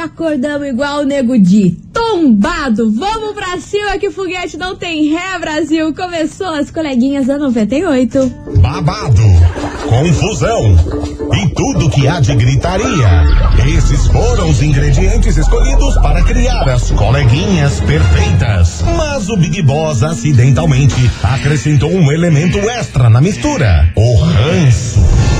acordamos igual o nego de tombado. Vamos pra cima que foguete não tem ré, Brasil. Começou as coleguinhas da 98. Babado, confusão e tudo que há de gritaria. Esses foram os ingredientes escolhidos para criar as coleguinhas perfeitas. Mas o Big Boss acidentalmente acrescentou um elemento extra na mistura: o ranço.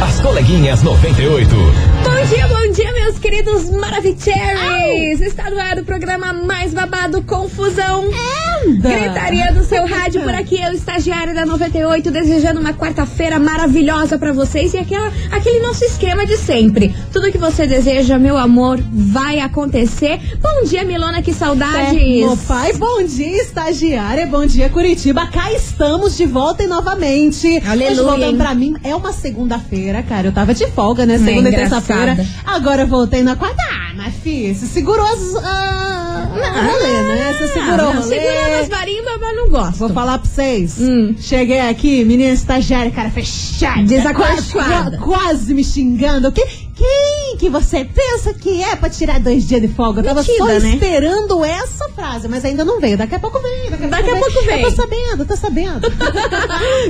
As coleguinhas 98. Bom dia, bom dia, meus queridos Maravicheries! Está no ar o programa mais babado Confusão. Gritaria do seu rádio por aqui, eu, estagiária da 98, desejando uma quarta-feira maravilhosa pra vocês e aquela, aquele nosso esquema de sempre. Tudo que você deseja, meu amor, vai acontecer. Bom dia, Milona, que saudades! Meu pai, bom dia, estagiária, bom dia, Curitiba. Cá estamos de volta e novamente. Aleluia, Hoje voltando pra mim, é uma segunda-feira, cara. Eu tava de folga, né? É Segunda e engraçada. terça-feira. Agora eu voltei na quarta. Ah, mas filha, você segurou as. Ah, o rolê, né? Você segurou o não, rolê. segurando as marimbas, mas não gosto. Vou falar pra vocês. Hum. Cheguei aqui, menina estagiária, cara fechada. Desacorchoada. Quase, quase me xingando. Que, quem que você pensa que é pra tirar dois dias de folga? Eu tava só né? esperando essa frase, mas ainda não veio. Daqui a pouco vem. Daqui a, Daqui a pouco vem. Eu tô sabendo, eu tô sabendo.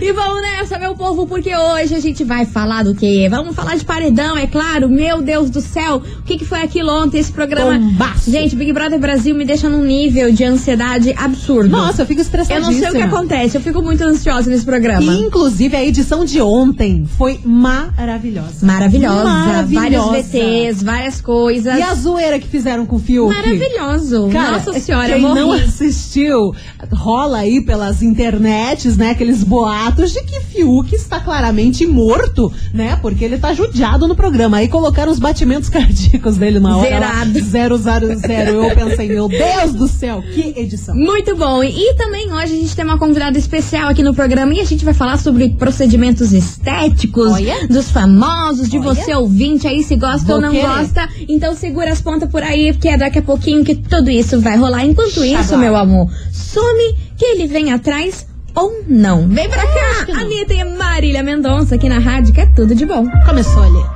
E vamos nessa, meu povo, porque hoje a gente vai falar do quê? Vamos falar de paredão, é claro. Meu Deus do céu, o que, que foi aquilo ontem? Esse programa. Bombaço. Gente, Big Brother Brasil me deixa num nível de ansiedade absurdo. Nossa, eu fico eu estressadíssima. não sei o que acontece, eu fico muito ansiosa nesse programa. Inclusive, a edição de ontem foi maravilhosa. Maravilhosa. Maravilhosa. Vários VTs, várias coisas. E a zoeira que fizeram com o Fiuk? Maravilhoso. Cara, Nossa senhora, quem morri. não assistiu, rola aí pelas internets, né, aqueles boatos de que Fiuk está claramente morto, né, porque ele tá judiado no programa. Aí colocaram os batimentos cardíacos dele na hora. Zerado. Zero, zero, zero. Eu pensei, meu Deus do céu, que edição. Muito bom. E, e também hoje a gente tem uma convidada especial aqui no programa e a gente vai falar sobre procedimentos estéticos Olha. dos famosos, de Olha. você ouvinte aí, se gosta Vou ou não querer. gosta. Então segura as pontas por aí, porque é daqui a pouquinho que tudo isso vai rolar. Enquanto isso, Xablau. meu amor, some que ele vem atrás ou não. Vem pra cá, que não. Anitta e Marília Mendonça aqui na rádio, que é tudo de bom. Começou ali.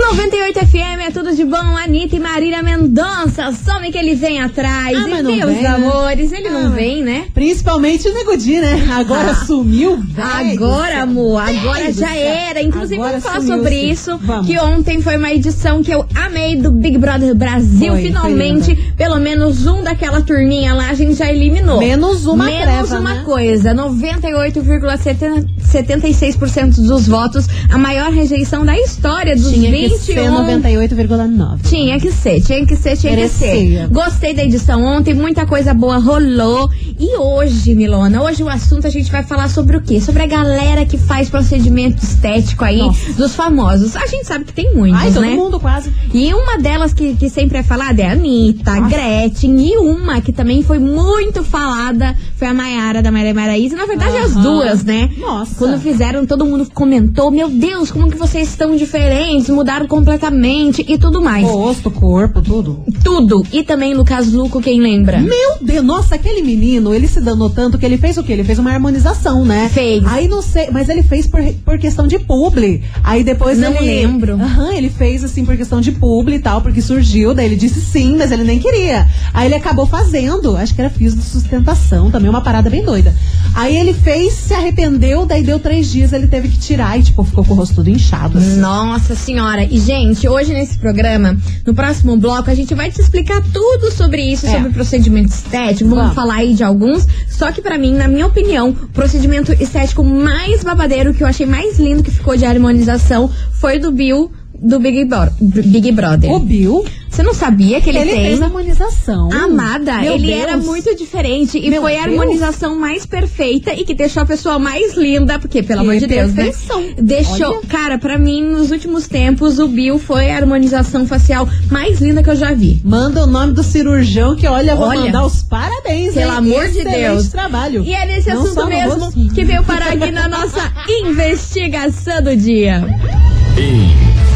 98 FM é tudo de bom. Anitta e Marília Mendonça. Some que ele vem atrás. Ah, e meus vem, né? amores, ele ah, não vem, né? Principalmente o Negudi, né? Agora ah. sumiu. Agora, amor, agora já era. Inclusive, agora vamos falar sobre sim. isso. Vamos. Que ontem foi uma edição que eu amei do Big Brother Brasil. Foi, Finalmente, foi pelo menos um daquela turminha lá a gente já eliminou. Menos uma Menos treva, uma né? coisa. 98,76% dos votos. A maior rejeição da história dos Tinha 20 98,9 Tinha que ser, tinha que ser, tinha Merecia. que ser. Gostei da edição ontem, muita coisa boa rolou. E hoje, Milona, hoje o assunto a gente vai falar sobre o quê? Sobre a galera que faz procedimento estético aí Nossa. dos famosos. A gente sabe que tem muitos, Ai, todo né? mundo quase. E uma delas que, que sempre é falada é a Anitta, a Nossa. Gretchen. E uma que também foi muito falada foi a Maiara da Maria Maraíza. Na verdade, as Aham. duas, né? Nossa. Quando fizeram, todo mundo comentou: Meu Deus, como que vocês estão diferentes, mudaram completamente e tudo mais. O rosto, corpo, tudo. Tudo. E também Lucas Luco, quem lembra? Meu Deus, nossa, aquele menino, ele se danou tanto que ele fez o quê? Ele fez uma harmonização, né? Fez. Aí não sei, mas ele fez por, por questão de publi. Aí depois Não ele. lembro. Aham, ele fez assim por questão de publi e tal, porque surgiu, daí ele disse sim, mas ele nem queria. Aí ele acabou fazendo, acho que era fios de sustentação, também uma parada bem doida. Aí ele fez, se arrependeu, daí deu três dias, ele teve que tirar e, tipo, ficou com o rosto todo inchado. assim. Nossa senhora. E, gente, hoje nesse programa, no próximo bloco, a gente vai te explicar tudo sobre isso, É. sobre procedimento estético. Vamos Vamos. falar aí de alguns. Só que pra mim, na minha opinião, o procedimento estético mais babadeiro, que eu achei mais lindo que ficou de harmonização, foi do Bill do Big, Bro- Big Brother. O Bill, Você não sabia que ele, ele, tem? fez harmonização. Amada, Meu ele Deus. era muito diferente e Meu foi a Deus. harmonização mais perfeita e que deixou a pessoa mais linda, porque pelo Que amor de Deus, né? perfeição. Deixou, Olha. cara, pra mim nos últimos tempos o Bill foi a harmonização facial mais linda que eu já vi. Manda o nome do cirurgião que, olha, vou Olha. mandar os parabéns. Pelo hein? amor de Excelente Deus. trabalho. E é nesse Não assunto mesmo que veio parar aqui na nossa investigação do dia.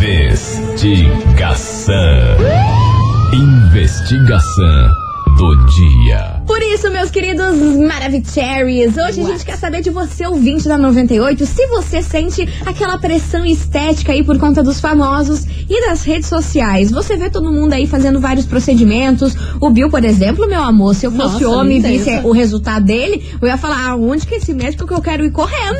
Investigação. Investigação do dia. Por isso, meus queridos Maravicheries, hoje a gente quer saber de você, ouvinte da 98, se você sente aquela pressão estética aí por conta dos famosos e das redes sociais. Você vê todo mundo aí fazendo vários procedimentos. O Bill, por exemplo, meu amor, se eu fosse Nossa, homem e visse o resultado dele, eu ia falar, aonde que é esse médico que eu quero ir correndo?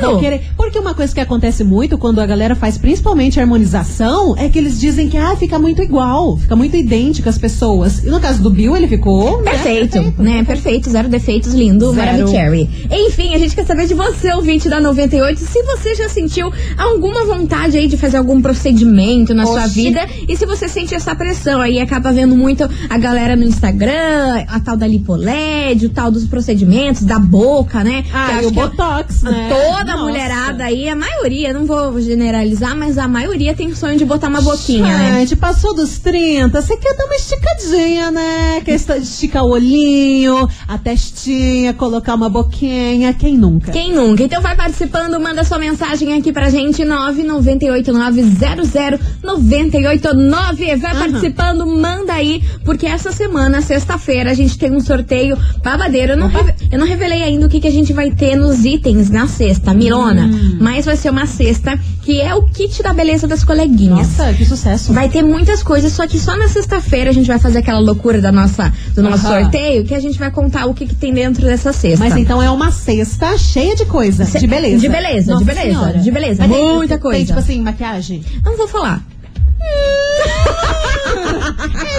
Porque uma coisa que acontece muito quando a galera faz principalmente harmonização é que eles dizem que ah, fica muito igual, fica muito idêntico às pessoas. E no caso do Bill, ele ficou. né, Perfeito, né? Perfeito, zero defeitos, lindo. Maravicherry. Enfim, a gente quer saber de você, ouvinte da 98, se você já sentiu alguma vontade aí de fazer algum procedimento na sua Oxi. vida e se você sente essa pressão aí, acaba vendo muito a galera no Instagram, a tal da lipoled, o tal dos procedimentos, da boca, né? Ah, e o que Botox, né? Toda Nossa. mulherada aí, a maioria, não vou generalizar, mas a maioria tem sonho de botar uma boquinha, né? Gente, passou dos 30, você quer dar uma esticadinha, né? Quer esticar o olhinho, a testinha, colocar uma boquinha, quem nunca? Quem nunca? Então vai participando, manda sua mensagem aqui pra gente, 998900989. Vai Aham. participando, manda aí, porque essa semana, sexta-feira, a gente tem um sorteio babadeiro. Eu não, eu não revelei ainda o que, que a gente vai ter nos itens na sexta, Milona. Hum. Mas vai ser uma cesta que é o kit da beleza das coleguinhas. Nossa, que sucesso. Vai ter muitas coisas, só que só na sexta-feira a gente vai fazer aquela loucura da nossa, do nosso Aham. sorteio, que a gente vai contar o que, que tem dentro dessa cesta. Mas então é uma cesta cheia de coisa, Ce- de beleza. de beleza, de Nossa beleza, Senhora. de beleza. Mas tem- Muita tem, coisa. tipo assim, maquiagem. Não vou falar.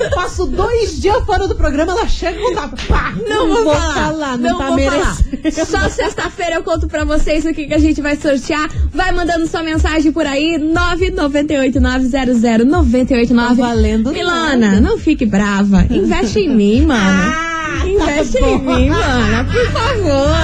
Eu passo dois dias fora do programa, ela chega com tapa. Pá! Não, vou, falar. não, tá vou merecendo. falar. Só sexta-feira eu conto pra vocês o que, que a gente vai sortear. Vai mandando sua mensagem por aí, 998900989. Tá valendo Milana, nada. não fique brava. Investe em mim, mano. Investe tá em mim, mana, por favor.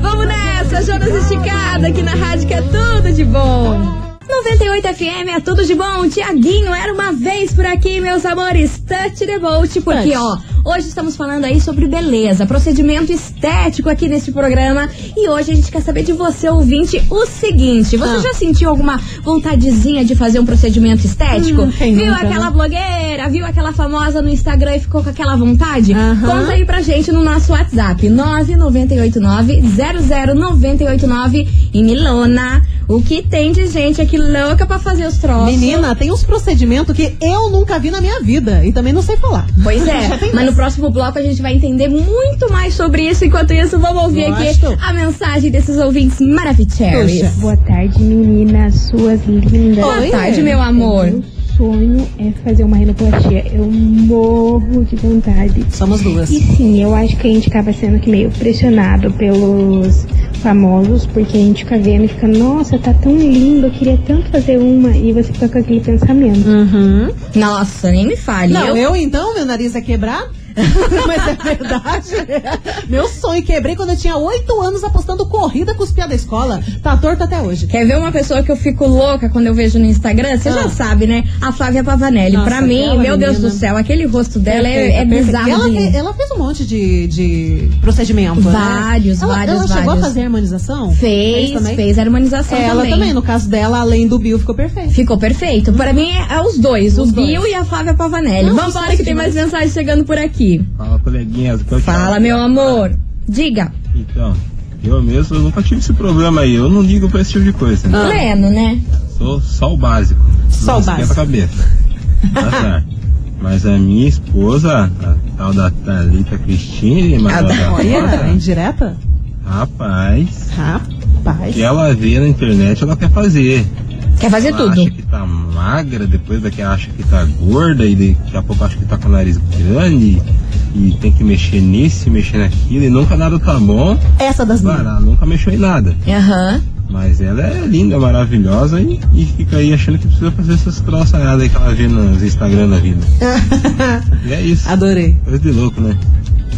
Vamos nessa, Jonas Esticada aqui na rádio que é tudo de bom. 98 FM é tudo de bom. Tiaguinho era uma vez por aqui, meus amores. Touch the boat, porque Touch. ó, hoje estamos falando aí sobre beleza, procedimento estético aqui nesse programa. E hoje a gente quer saber de você, ouvinte, o seguinte: você Ah. já sentiu alguma vontadezinha de fazer um procedimento estético? Hum, viu nunca, aquela né? blogueira, viu aquela famosa no Instagram e ficou com aquela vontade? Conta aí pra gente no nosso WhatsApp, 998900989 e Milona. O que tem de gente aqui louca pra fazer os troços? Menina, tem uns procedimentos que eu nunca vi na minha vida e também não sei falar. Pois é, mas no próximo bloco a gente vai entender muito mais sobre isso. Enquanto isso, vamos ouvir Gosto. aqui a mensagem desses ouvintes maravilhosos. Boa tarde, meninas, suas lindas. Boa Oi. tarde, meu amor. Meu sonho é fazer uma rinoplastia. Eu morro de vontade. Somos duas. E sim, eu acho que a gente acaba sendo que meio pressionado pelos famosos, porque a gente fica vendo e fica, nossa, tá tão lindo, eu queria tanto fazer uma. E você fica com aquele pensamento. Uhum. Nossa, nem me fale. Não, eu, eu então, meu nariz é quebrado. Mas é verdade. Meu sonho, quebrei quando eu tinha oito anos apostando corrida com os piá da escola. Tá torto até hoje. Quer ver uma pessoa que eu fico louca quando eu vejo no Instagram? Você já Ah. sabe, né? A Flávia Pavanelli. Nossa, pra mim, meu Deus menina. do céu, aquele rosto dela é, Perfeita, é bizarro. Ela, de- fez, ela fez um monte de, de procedimento. Vários, né? ela, vários, Ela chegou vários. a fazer harmonização? Fez, também? fez a harmonização É, ela também. também, no caso dela, além do Bill, ficou perfeito. Ficou perfeito. Pra mim é, é os dois, Os o Bill e a Flávia Pavanelli. Não, Vambora que tem mais mensagem chegando por aqui. Fala, coleguinhas. que eu te Fala, falo. meu amor. Diga. Então, eu mesmo eu nunca tive esse problema aí. Eu não ligo pra esse tipo de coisa. né? Pleno, né? Sou só o básico. Só o básico. a cabeça. Tá certo. Mas a minha esposa, a tal da Thalita Cristine, Ah, da- Olha, indireta? rapaz, Rapaz. o que ela vê na internet ela quer fazer. Quer fazer ela tudo. acha que tá magra, depois daqui acha que tá gorda, e daqui a pouco acha que tá com o nariz grande, e tem que mexer nisso, mexer naquilo, e nunca nada tá bom. Essa das minhas. ela nunca mexeu em nada. Aham. Mas ela é linda, maravilhosa e, e fica aí achando que precisa fazer essas troçadas aí que ela vê nos Instagram da vida. E é isso. Adorei. Coisa de louco, né?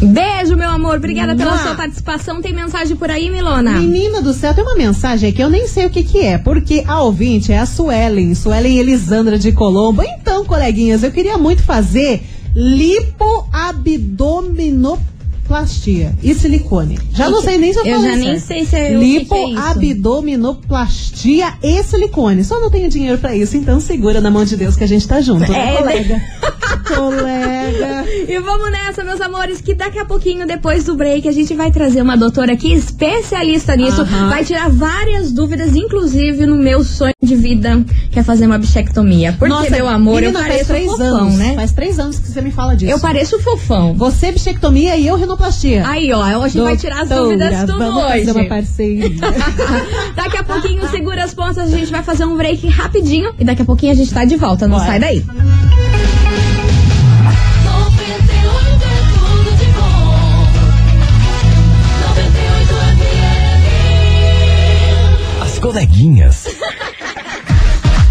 Beijo, meu amor. Obrigada pela sua participação. Tem mensagem por aí, Milona? Menina do céu, tem uma mensagem aqui, eu nem sei o que que é, porque a ouvinte é a Suelen, Suelen Elisandra de Colombo. Então, coleguinhas, eu queria muito fazer lipoabdomino... lipoabdominoplastia e silicone. Já não sei nem se eu Eu já nem sei se é é. Lipoabdominoplastia e silicone. Só não tenho dinheiro pra isso, então segura na mão de Deus que a gente tá junto, né, É, colega? colega. E vamos nessa, meus amores, que daqui a pouquinho, depois do break, a gente vai trazer uma doutora aqui especialista nisso. Vai tirar várias dúvidas, inclusive no meu sonho de vida, que é fazer uma bichectomia. Porque, meu amor, menina, eu pareço três fofão, anos, né? Faz três anos que você me fala disso. Eu pareço fofão. Você bichectomia e eu rinoplastia. Aí, ó, hoje vai tirar as Doutora, dúvidas tudo vamos hoje. fazer uma parceria. daqui a pouquinho, segura as pontas, a gente vai fazer um break rapidinho e daqui a pouquinho a gente tá de volta. Não Bora. sai daí. Coleguinhas.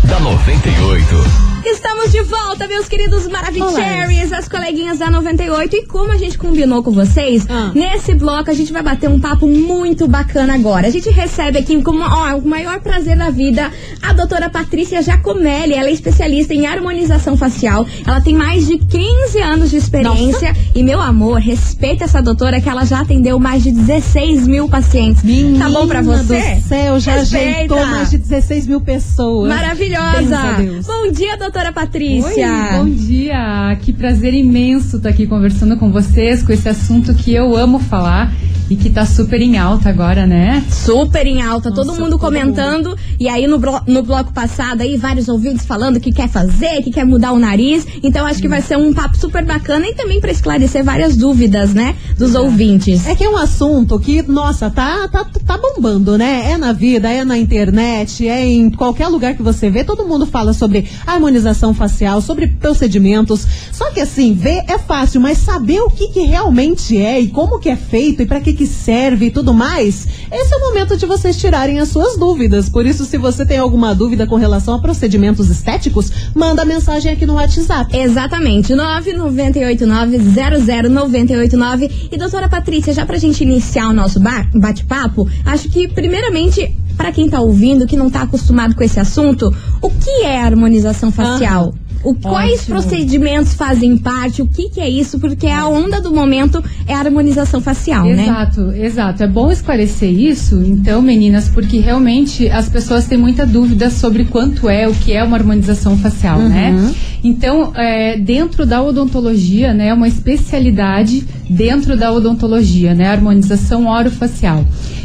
da 98. Estamos de volta, meus queridos Maravicheries, as coleguinhas da 98. E como a gente combinou com vocês, Ah. nesse bloco a gente vai bater um papo muito bacana agora. A gente recebe aqui com ó, o maior prazer da vida a doutora Patrícia Giacomelli. Ela é especialista em harmonização facial. Ela tem mais de 15 anos de experiência. E, meu amor, respeita essa doutora que ela já atendeu mais de 16 mil pacientes. tá bom pra Menina você? do céu, já Respeita. ajeitou mais de 16 mil pessoas. Maravilhosa! Bom dia, doutora Patrícia! Oi, bom dia! Que prazer imenso estar aqui conversando com vocês, com esse assunto que eu amo falar e que tá super em alta agora, né? super em alta, todo Nossa, mundo todo comentando. E aí no, blo- no bloco passado aí, vários ouvintes falando que quer fazer, que quer mudar o nariz. Então acho que vai ser um papo super bacana e também pra esclarecer várias dúvidas, né, dos ouvintes. É que é um assunto que, nossa, tá, tá, tá bombando, né? É na vida, é na internet, é em qualquer lugar que você vê, todo mundo fala sobre harmonização facial, sobre procedimentos. Só que assim, ver é fácil, mas saber o que, que realmente é e como que é feito e pra que que serve e tudo mais, esse é o momento de vocês tirarem as suas dúvidas. Por isso, se você tem alguma dúvida com relação a procedimentos estéticos, manda mensagem aqui no WhatsApp. Exatamente, 998900989. E doutora Patrícia, já pra gente iniciar o nosso ba- bate-papo, acho que primeiramente, pra quem tá ouvindo, que não tá acostumado com esse assunto, o que é harmonização facial? O, quais procedimentos fazem parte? O que, que é isso? Porque a onda do momento é a harmonização facial, né? Exato, exato. É bom esclarecer isso, então, meninas, porque realmente as pessoas têm muita dúvida sobre quanto é, o que é uma harmonização facial, né? Então, é, dentro da odontologia, né, é uma especialidade dentro da odontologia, né, a harmonização orofacial.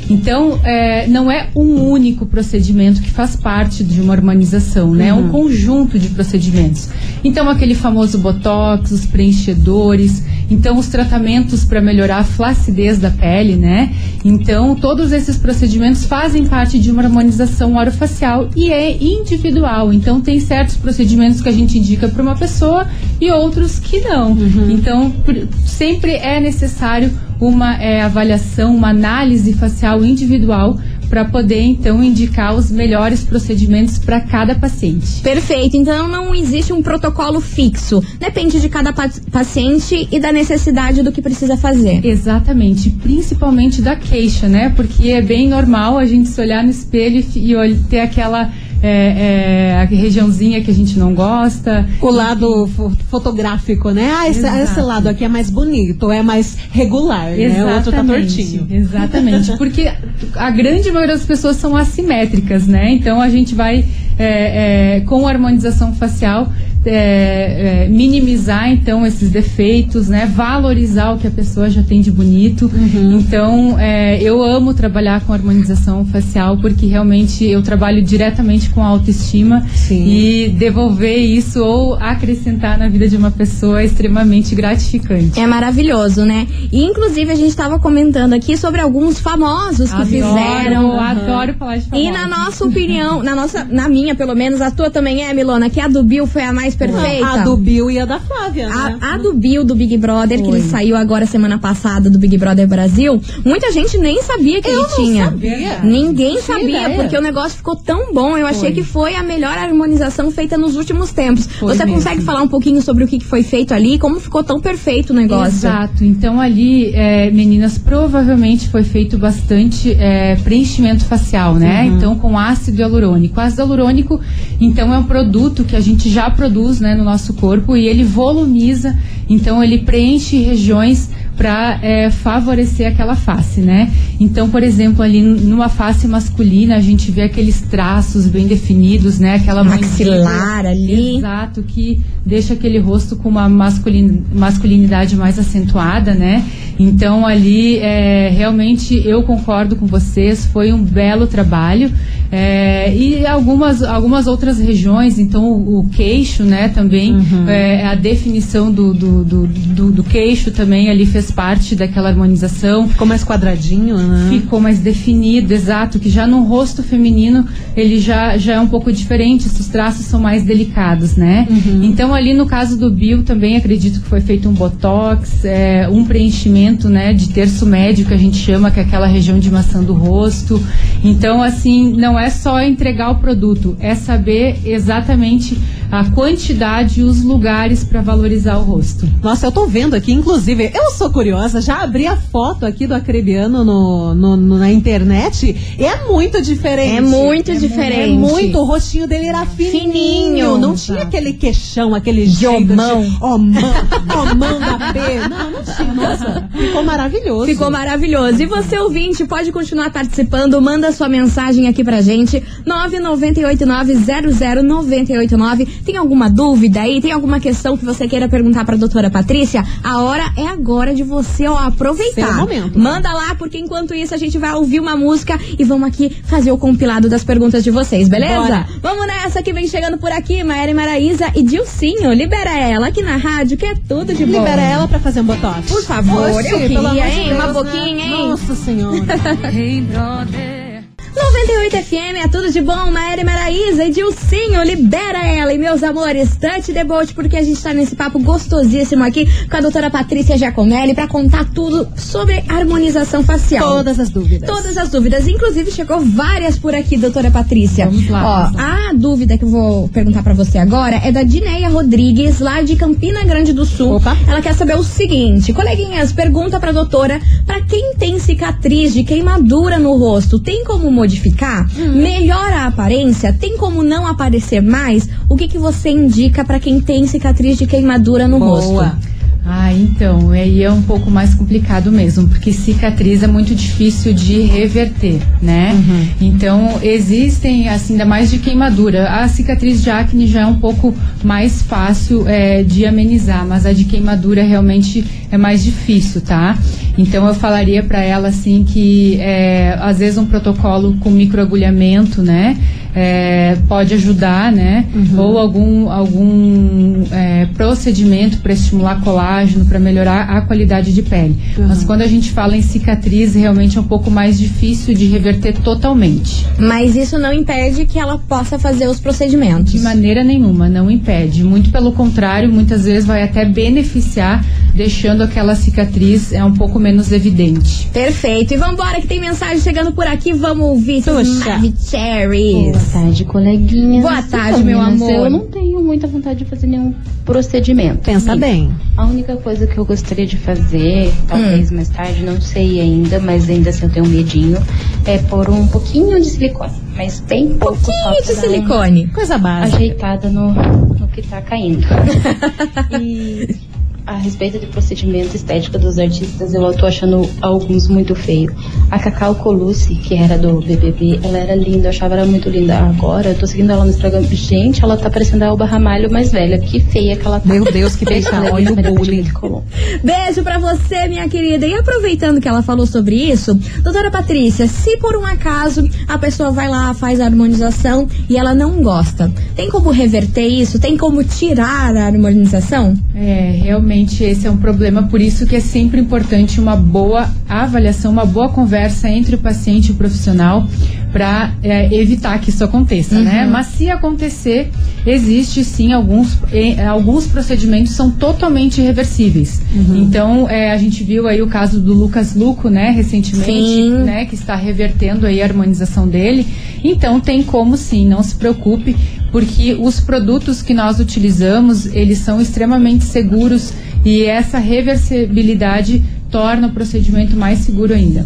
Então, é, não é um único procedimento que faz parte de uma harmonização, né? É um conjunto de procedimentos. Então, aquele famoso botox, os preenchedores, então os tratamentos para melhorar a flacidez da pele, né? Então, todos esses procedimentos fazem parte de uma harmonização orofacial e é individual. Então, tem certos procedimentos que a gente indica para uma pessoa e outros que não. Então, por- sempre é necessário uma é, avaliação, uma análise facial individual para poder então indicar os melhores procedimentos para cada paciente. Perfeito, então não existe um protocolo fixo. Depende de cada pa- paciente e da necessidade do que precisa fazer. Exatamente, principalmente da queixa, né? Porque é bem normal a gente se olhar no espelho e, e ter aquela é, é, a regiãozinha que a gente não gosta. O lado fo- fotográfico, né? Ah, esse, esse lado aqui é mais bonito, é mais regular, né? O outro tá tortinho. Exatamente. Porque a grande maioria das pessoas são assimétricas, né? Então a gente vai, é, é, com a harmonização facial, é, é, minimizar então esses defeitos, né? Valorizar o que a pessoa já tem de bonito. Uhum. Então é, eu amo trabalhar com harmonização facial porque realmente eu trabalho diretamente com a autoestima Sim. e devolver isso ou acrescentar na vida de uma pessoa é extremamente gratificante. É maravilhoso, né? E inclusive a gente tava comentando aqui sobre alguns famosos que Adoro, fizeram. adoro falar de E famosos. na nossa opinião, na nossa, na minha pelo menos, a tua também é, Milona, que a do Bill foi a mais perfeita. A do Bill e a da Flávia, né? A, a do Bill do Big Brother, que Foi. ele saiu agora semana passada do Big Brother Brasil, muita gente nem sabia que ele tinha. sabia. Ninguém Não sabia, ideia. porque o negócio ficou tão bom. Eu achei que foi a melhor harmonização feita nos últimos tempos. Foi Você mesmo. consegue falar um pouquinho sobre o que que foi feito ali e como ficou tão perfeito o negócio? Exato. Então ali, é, meninas, provavelmente foi feito bastante é, preenchimento facial, né? Uhum. Então com ácido hialurônico. Ácido hialurônico, então é um produto que a gente já produz, né, no nosso corpo e ele volumiza. Então ele preenche regiões para favorecer aquela face, né? Então, por exemplo, ali numa face masculina a gente vê aqueles traços bem definidos, né? Aquela Maxilar ali. Exato, que deixa aquele rosto com uma masculin- masculinidade mais acentuada, né? Então ali é, realmente eu concordo com vocês, foi um belo trabalho. É, e algumas, algumas outras regiões, então o, o queixo, né, também, é, a definição do, do, do, do- do queixo também ali fez parte daquela harmonização. Ficou mais quadradinho, né? Ficou mais definido, exato, que já no rosto feminino ele já, já é um pouco diferente, os traços são mais delicados, né? Então ali no caso do Bill também acredito que foi feito um botox, é, um preenchimento, né, de terço médio que a gente chama, que é aquela região de maçã do rosto. Então assim, não é só entregar o produto, é saber exatamente a quantidade e os lugares para valorizar o rosto. Nossa, eu tô vendo aqui, inclusive, eu sou curiosa, já abri a foto aqui do acrebiano no, no- no- na internet e é muito diferente. É muito diferente. É muito, o rostinho dele era fininho, Fininho. não tinha aquele queixão, aquele jeito Jomão. de homão, homão da P. Não, não tinha, nossa, ficou maravilhoso. Ficou maravilhoso. E você, ouvinte, pode continuar participando. Manda sua mensagem aqui pra gente. 998900989. Tem alguma dúvida aí? Tem alguma questão que você queira perguntar pra doutora Patrícia? A hora é agora de você, ó, aproveitar. Seu momento. Manda lá, porque enquanto isso a gente vai ouvir uma música e vamos aqui fazer o compilado das perguntas de vocês, beleza? Bora. Vamos nessa que vem chegando por aqui, Maera e Maraísa e Dilcinho. Libera ela aqui na rádio, que é tudo de bom. Libera ela pra fazer um botox. Por favor, Oxi, eu queria, de hein? Deus, Uma né? boquinha, hein? Nossa senhora. 98 FM, é tudo de bom, Maera e Maraísa e Dilcinho, libera ela. E meus amores, touch the boat, porque a gente tá nesse papo gostosíssimo aqui com a doutora Patrícia Giacomelli pra contar tudo sobre harmonização facial. Todas as dúvidas. Todas as dúvidas, inclusive chegou várias por aqui, doutora Patrícia. Vamos lá, Ó, vamos a dúvida que eu vou perguntar pra você agora é da Dineia Rodrigues, lá de Campina Grande do Sul. Opa. Ela quer saber o seguinte, coleguinhas, pergunta pra doutora, pra quem tem cicatriz de queimadura no rosto, tem como modificar? Hum. Melhora a aparência? Tem como não aparecer mais? O que que você indica pra quem tem cicatriz de queimadura no Boa. rosto? Ah, então, aí é um pouco mais complicado mesmo, porque cicatriz é muito difícil de reverter, né? Então, existem, assim, ainda mais de queimadura. A cicatriz de acne já é um pouco mais fácil é, de amenizar, mas a de queimadura realmente é mais difícil, tá? Então, eu falaria pra ela, assim, que é, às vezes um protocolo com microagulhamento, né? É, pode ajudar, né? Ou algum, algum é, procedimento para estimular colágeno, para melhorar a qualidade de pele. Mas quando a gente fala em cicatriz, realmente é um pouco mais difícil de reverter totalmente. Mas isso não impede que ela possa fazer os procedimentos. De maneira nenhuma, não impede. Muito pelo contrário, muitas vezes vai até beneficiar, deixando aquela cicatriz é um pouco menos evidente. Perfeito. E vambora que tem mensagem chegando por aqui. Vamos ouvir Puxa. Maravicheries. Boa tarde, coleguinhas. Boa tarde, meu amor. Eu não tenho muita vontade de fazer nenhum procedimento. Pensa Sim. bem. A única coisa que eu gostaria de fazer, Hum. talvez mais tarde, não sei ainda, mas ainda assim eu tenho um medinho, é pôr um pouquinho de silicone. Mas bem pouco. Pouquinho de silicone. Coisa básica. ajeitada no, no que tá caindo. e a respeito de procedimento estético dos artistas, eu tô achando alguns muito feio. A Cacau Colucci, que era do BBB, ela era linda, eu achava ela muito linda. Agora, eu tô seguindo ela no Instagram. Gente, ela tá parecendo a Alba Ramalho mais velha. Que feia que ela tá. Meu Deus, que Beijo, coleguinha Olha o bullying. Beijo pra você, minha querida. E aproveitando que ela falou sobre isso, doutora Patrícia, se por um acaso a pessoa vai lá, faz a harmonização e ela não gosta, tem como reverter isso? Tem como tirar a harmonização? É, realmente esse é um problema, por isso que é sempre importante uma boa avaliação, uma boa conversa entre o paciente e o profissional para evitar que isso aconteça, né? Mas se acontecer, existe sim alguns, eh, alguns procedimentos são totalmente irreversíveis. Então, é, a gente viu aí o caso do Lucas Luco, né, recentemente, Sim. né, que está revertendo aí a harmonização dele. Então, tem como sim, não se preocupe, porque os produtos que nós utilizamos, eles são extremamente seguros e essa reversibilidade torna o procedimento mais seguro ainda.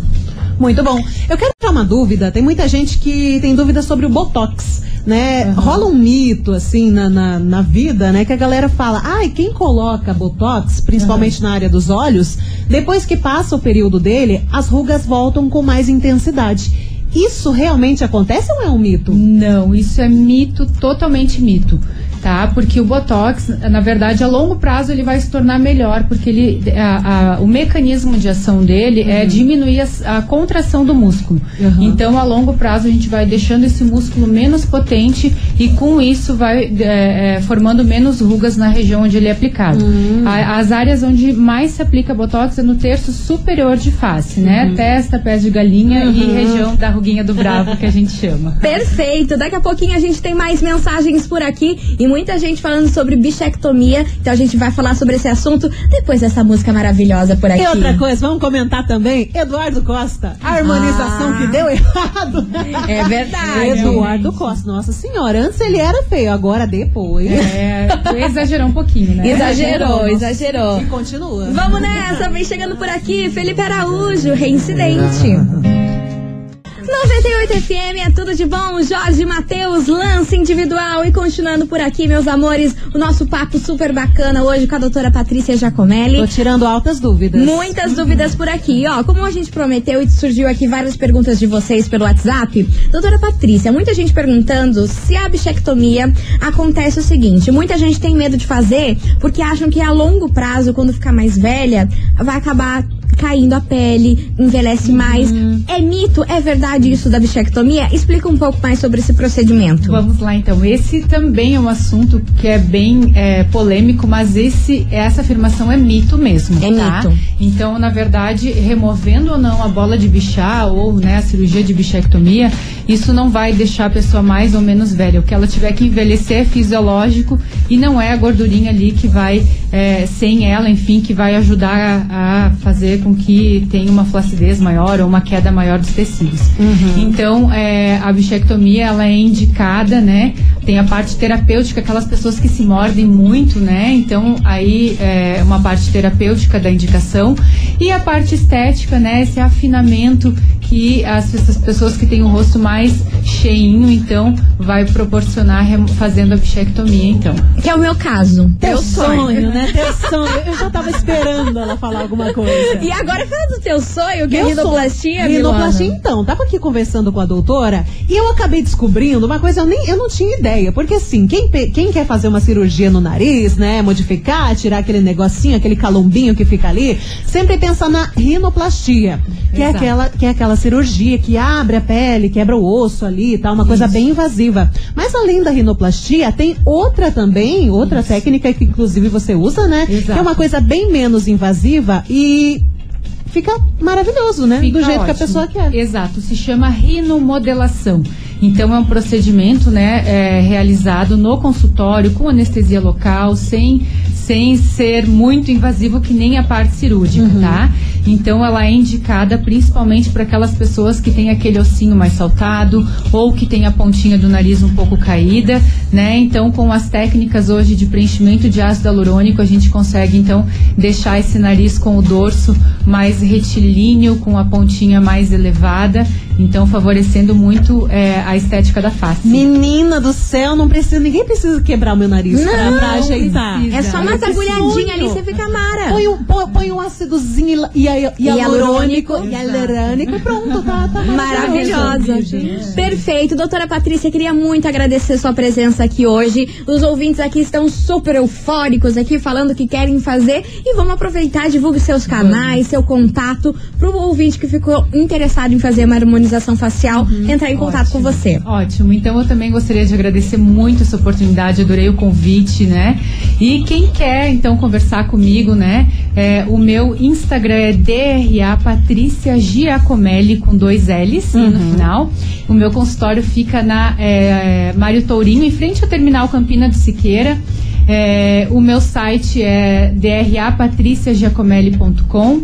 Muito bom. Eu quero tirar uma dúvida. Tem muita gente que tem dúvida sobre o Botox, né? Rola um mito, assim, na, na, na vida, né? Que a galera fala, ai, quem coloca Botox, principalmente na área dos olhos, depois que passa o período dele, as rugas voltam com mais intensidade. Isso realmente acontece ou é um mito? Não, isso é mito, totalmente mito. Tá? Porque o Botox, na verdade, a longo prazo ele vai se tornar melhor, porque ele, a- a- o mecanismo de ação dele é diminuir a, a contração do músculo. Uhum. Então, a longo prazo, a gente vai deixando esse músculo menos potente e com isso vai é, é, formando menos rugas na região onde ele é aplicado. A- as áreas onde mais se aplica Botox é no terço superior de face, né? Testa, pés de galinha e região da ruguinha do bravo, que a gente chama. Perfeito. Daqui a pouquinho a gente tem mais mensagens por aqui e muita gente falando sobre bichectomia. Então a gente vai falar sobre esse assunto depois dessa música maravilhosa por aqui. E outra coisa, vamos comentar também, Eduardo Costa, a harmonização Ah. que deu errado. É verdade. Eduardo Costa, nossa senhora, antes ele era feio, agora depois. É, exagerou um pouquinho, né? Exagerou, exagerou. E continua. Vamos nessa, vem chegando por aqui, Felipe Araújo, reincidente. 98 FM é tudo de bom, Jorge Matheus, lance individual e continuando por aqui, meus amores, o nosso papo super bacana hoje com a doutora Patrícia Giacomelli. Tô tirando altas dúvidas. Muitas dúvidas por aqui, ó. Como a gente prometeu e surgiu aqui várias perguntas de vocês pelo WhatsApp, doutora Patrícia, muita gente perguntando se a bichectomia acontece o seguinte: muita gente tem medo de fazer porque acham que a longo prazo, quando ficar mais velha, vai acabar caindo a pele, envelhece mais. É mito? É verdade isso da bichectomia? Explica um pouco mais sobre esse procedimento. Vamos lá então. Esse também é um assunto que é bem é, polêmico, mas esse, essa afirmação é mito mesmo. É tá? mito. Então, na verdade, removendo ou não a bola de bichar ou né, a cirurgia de bichectomia, isso não vai deixar a pessoa mais ou menos velha. O que ela tiver que envelhecer é fisiológico e não é a gordurinha ali que vai, é, sem ela, enfim, que vai ajudar a, a fazer com que tenha uma flacidez maior ou uma queda maior dos tecidos. Então, é, a bichectomia, ela é indicada, né? Tem a parte terapêutica, aquelas pessoas que se mordem muito, né? Então, aí é uma parte terapêutica da indicação. E a parte estética, né? Esse afinamento que as, essas pessoas que têm o rosto mais cheinho, então, vai proporcionar fazendo a bichectomia, então. Que é o meu caso. Teu Meu sonho, né? Teu sonho. Eu já tava esperando ela falar alguma coisa. E agora fala do teu sonho, que é Meu rinoplastia, sonho- Rinoplastia, Milana. então. Tava aqui conversando com a doutora e eu acabei descobrindo uma coisa, eu, nem, eu não tinha ideia. Porque assim, quem, quem quer fazer uma cirurgia no nariz, né? Modificar, tirar aquele negocinho, aquele calombinho que fica ali, sempre pensa na rinoplastia. Que é, Exato. aquela, que é aquela cirurgia que abre a pele, quebra o osso ali e tal, uma coisa bem invasiva. Mas além da rinoplastia, tem outra também, outra técnica que inclusive você usa, né? Que é Exato. uma coisa bem menos invasiva e fica maravilhoso, né? Fica Do jeito que a ótimo. pessoa quer. Exato, se chama rinomodelação. Então é um procedimento, né, é, realizado no consultório com anestesia local, sem sem ser muito invasivo que nem a parte cirúrgica, tá? Então ela é indicada principalmente para aquelas pessoas que têm aquele ossinho mais saltado ou que tem a pontinha do nariz um pouco caída, né? Então com as técnicas hoje de preenchimento de ácido hialurônico a gente consegue então deixar esse nariz com o dorso mais retilíneo, com a pontinha mais elevada, então favorecendo muito é, a estética da face. Menina do céu, não precisa, ninguém precisa quebrar o meu nariz pra, pra ajeitar. precisa. É só preciso. agulhadinhas ali, você fica mara. Põe um, põe, põe um ácidozinho e, e, e hialurônico, Hialurônico. e pronto, tá, tá Maravilhosa. Perfeito. Doutora Patrícia, queria muito agradecer sua presença aqui hoje. Os ouvintes aqui estão super eufóricos aqui, falando que querem fazer. E vamos aproveitar, divulgue seus canais, seu contato, pro ouvinte que ficou interessado em fazer uma harmonização facial, entrar em contato com você. Ótimo, então eu também gostaria de agradecer muito essa oportunidade, adorei o convite, né? E quem quer então conversar comigo, né? É, o meu Instagram é DRA Patrícia Giacomelli com dois L's no final. O meu consultório fica na é, Mário Tourinho, em frente ao terminal Campina do Siqueira. É, o meu site é drapatriciagiacomelli.com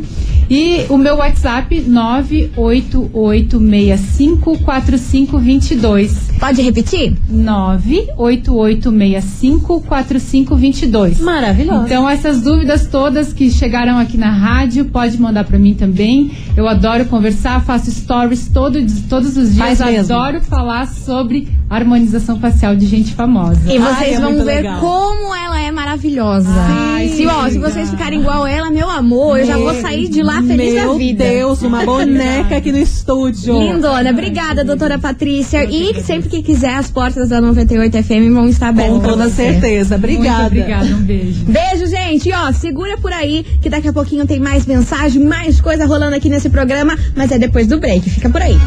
E o meu WhatsApp 988654522. Pode repetir? 988654522. Maravilhosa. Então essas dúvidas todas que chegaram aqui na rádio, pode mandar pra mim também. Eu adoro conversar, faço stories todo, todos os dias. Faz mesmo. Adoro falar sobre harmonização facial de gente famosa. E vocês Ai, é vão ver legal. como ela é maravilhosa. Ai, se, ó, se vocês ficarem igual ela, meu amor, eu já vou sair de lá feliz Meu da vida. Deus, uma boneca aqui no estúdio. Lindona, obrigada, doutora Patrícia. E sempre que quiser, as portas da 98 FM vão estar abertas Com toda certeza. Obrigada. Muito obrigada, um beijo. Beijo, gente. E, ó, segura por aí que daqui a pouquinho tem mais mensagem, mais coisa rolando aqui nesse programa, mas é depois do break. Fica por aí.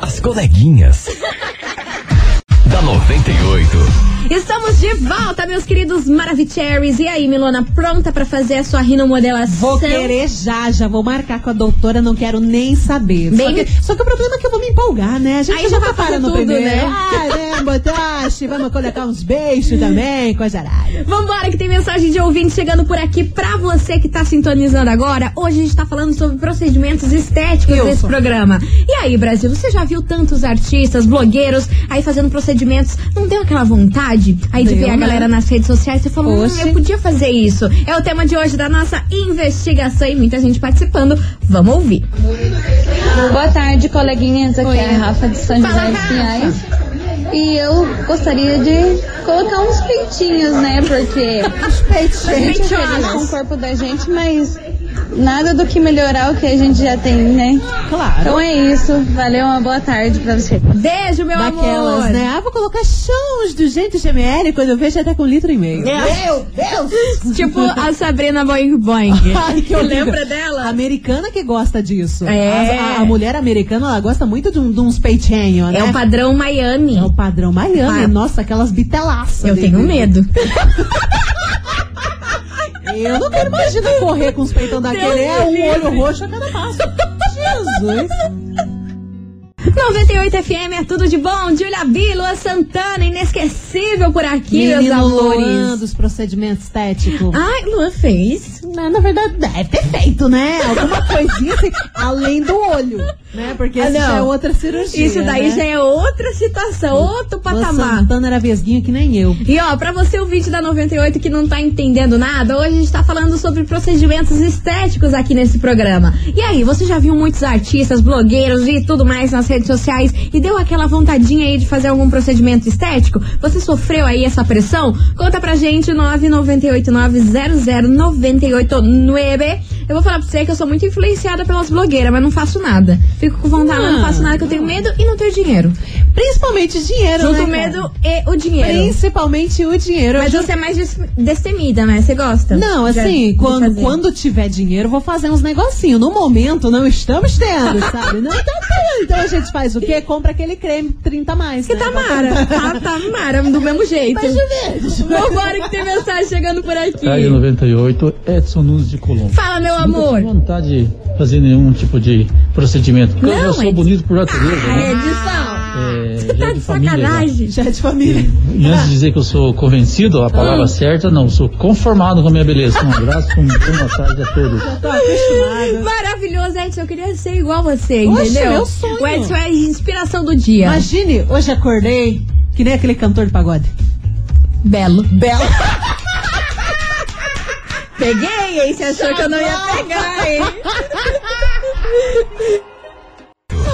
As coleguinhas. Da 98. Estamos de volta, meus queridos Maravicheries. E aí, Milona, pronta pra fazer a sua rinomodelação? Vou querer já, já vou marcar com a doutora, não quero nem saber. Bem- Só, que, só que o problema é que eu vou me empolgar, né? A gente Aí já vai para no tudo, primeiro. né? Ah, né, botache, vamos colocar uns beijos também, coisa arada. Vambora, que tem mensagem de ouvinte chegando por aqui pra você que tá sintonizando agora. Hoje a gente tá falando sobre procedimentos estéticos Eu desse sou. programa. E aí, Brasil, você já viu tantos artistas, blogueiros aí fazendo procedimentos? Não deu aquela vontade aí de Deu, ver a né? galera nas redes sociais? Você falou, hum, eu podia fazer isso. É o tema de hoje da nossa investigação e muita gente participando. Vamos ouvir. Boa tarde, coleguinhas. Aqui Oi. é a Rafa de São Fala, José dos. Pinhais. E eu gostaria de colocar uns peitinhos, né? Porque a gente é feliz com o corpo da gente, mas nada do que melhorar o que a gente já tem, né? Claro. Então é isso. Valeu, uma boa tarde pra você. Beijo, meu Daquelas, amor. né? Ah, vou colocar chãos do jeito GML, quando eu vejo até com um litro e meio. Meu Deus! tipo a Sabrina Boing Boing. Ai, que horrível. Lembra dela? A americana que gosta disso. É. A, a- a mulher americana, ela gosta muito de, um- de uns peitinhos, né? É o padrão Miami. É o padrão Miami. Ah. Nossa, aquelas bitelaças. Eu ali, tenho medo. Eu não quero imaginar correr com os peitão daquele. É um olho roxo a cada passo. Jesus. 98 FM é tudo de bom. Julia Bila, Santana, inesquecível por aqui, meus Menino Luan amores. dos procedimentos estéticos. Ai, Luan fez. Na, na verdade, deve ter feito, né? Alguma coisinha assim, além do olho, né? Porque Ah, isso já é outra cirurgia. Isso daí né? já é outra situação, outro Luan patamar. Santana era vesguinho que nem eu. E ó, pra você o vídeo da 98 que não tá entendendo nada, hoje a gente tá falando sobre procedimentos estéticos aqui nesse programa. E aí, você já viu muitos artistas, blogueiros e tudo mais nas redes sociais e deu aquela vontadinha aí de fazer algum procedimento estético? Você sofreu aí essa pressão? Conta pra gente 998900989. Eu vou falar pra você que eu sou muito influenciada pelas blogueiras, mas não faço nada. Fico com vontade, mas não faço nada que eu tenho medo e não tenho dinheiro. Principalmente dinheiro, Junto né? o medo e o dinheiro. Principalmente o dinheiro. Mas Eu você é mais des- destemida, né? Você gosta? Não, assim, de quando, fazer. quando tiver dinheiro, vou fazer uns negocinhos. No momento, não estamos tendo, sabe? Não tá tendo. Então a gente faz o quê? Compra aquele creme 30 a mais. Que né? tá mara, tá, tá mara, do mesmo jeito. Vambora que tem mensagem chegando por aqui. Tarde 98, Edson Nunes de Colombo. Fala, meu amor. vontade de fazer nenhum tipo de procedimento. Porque eu Não, já sou Edson. bonito por natureza, Ah, né? Edson. Família, já. sacanagem. Já é de família. E antes de dizer que eu sou convencido, a palavra Ah. certa, não, sou conformado com a minha beleza. Um abraço, uma boa tarde a todos. Maravilhoso, Edson. Eu queria ser igual você, Oxe, entendeu? meu sonho. O Edson é a inspiração do dia. Imagine, hoje acordei que nem aquele cantor de pagode. Belo. Belo. Peguei, hein? Você achou que eu não ia pegar, hein?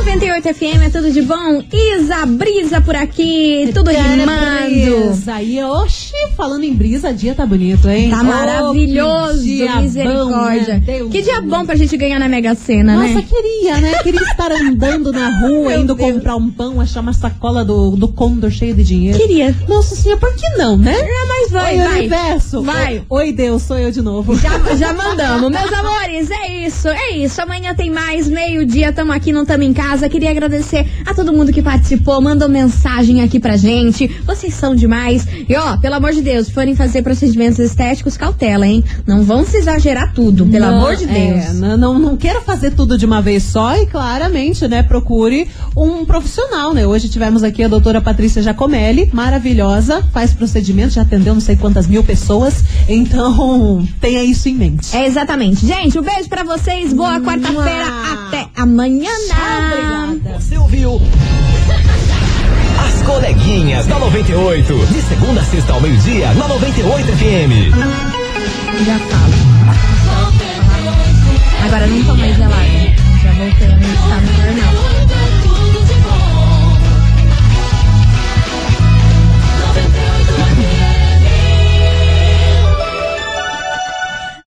98 FM é tudo de bom? Isa Brisa por aqui, tudo rimando. E, oxi, falando em brisa, dia tá bonito, hein? Tá Oh, maravilhoso, que dia misericórdia. bom, né? Que dia bom pra gente ganhar na Mega Sena, Nossa, né? queria, né? Queria estar andando na rua, Meu indo Deus. comprar um pão, achar uma sacola do, do Condor cheio de dinheiro. Queria. Nossa senhora, por que não, né? É, mas foi, Oi, vai. universo. Vai. Oi, Deus, sou eu de novo. Já, já mandamos. Meus amores, é isso, é isso. Amanhã tem mais, meio-dia, tamo aqui, não tamo em casa. Queria agradecer a todo mundo que participou, mandou mensagem aqui pra gente. Vocês são demais. E ó, pelo amor de Deus, forem fazer procedimentos estéticos, cautela, hein? Não vão se exagerar tudo, pelo Não, amor de Deus. é, não, não, não quero fazer tudo de uma vez só e claramente, né, procure um profissional, né? Hoje tivemos aqui a doutora Patrícia Giacomelli, maravilhosa, faz procedimentos, já atendeu não sei quantas mil pessoas, então tenha isso em mente. É exatamente. Gente, um beijo pra vocês. Boa quarta-feira. Até amanhã. Você ouviu? As coleguinhas da 98. De segunda a sexta ao meio-dia, na 98 FM. Já falo. Agora não tô mais gelado. Já voltei a estar no jornal.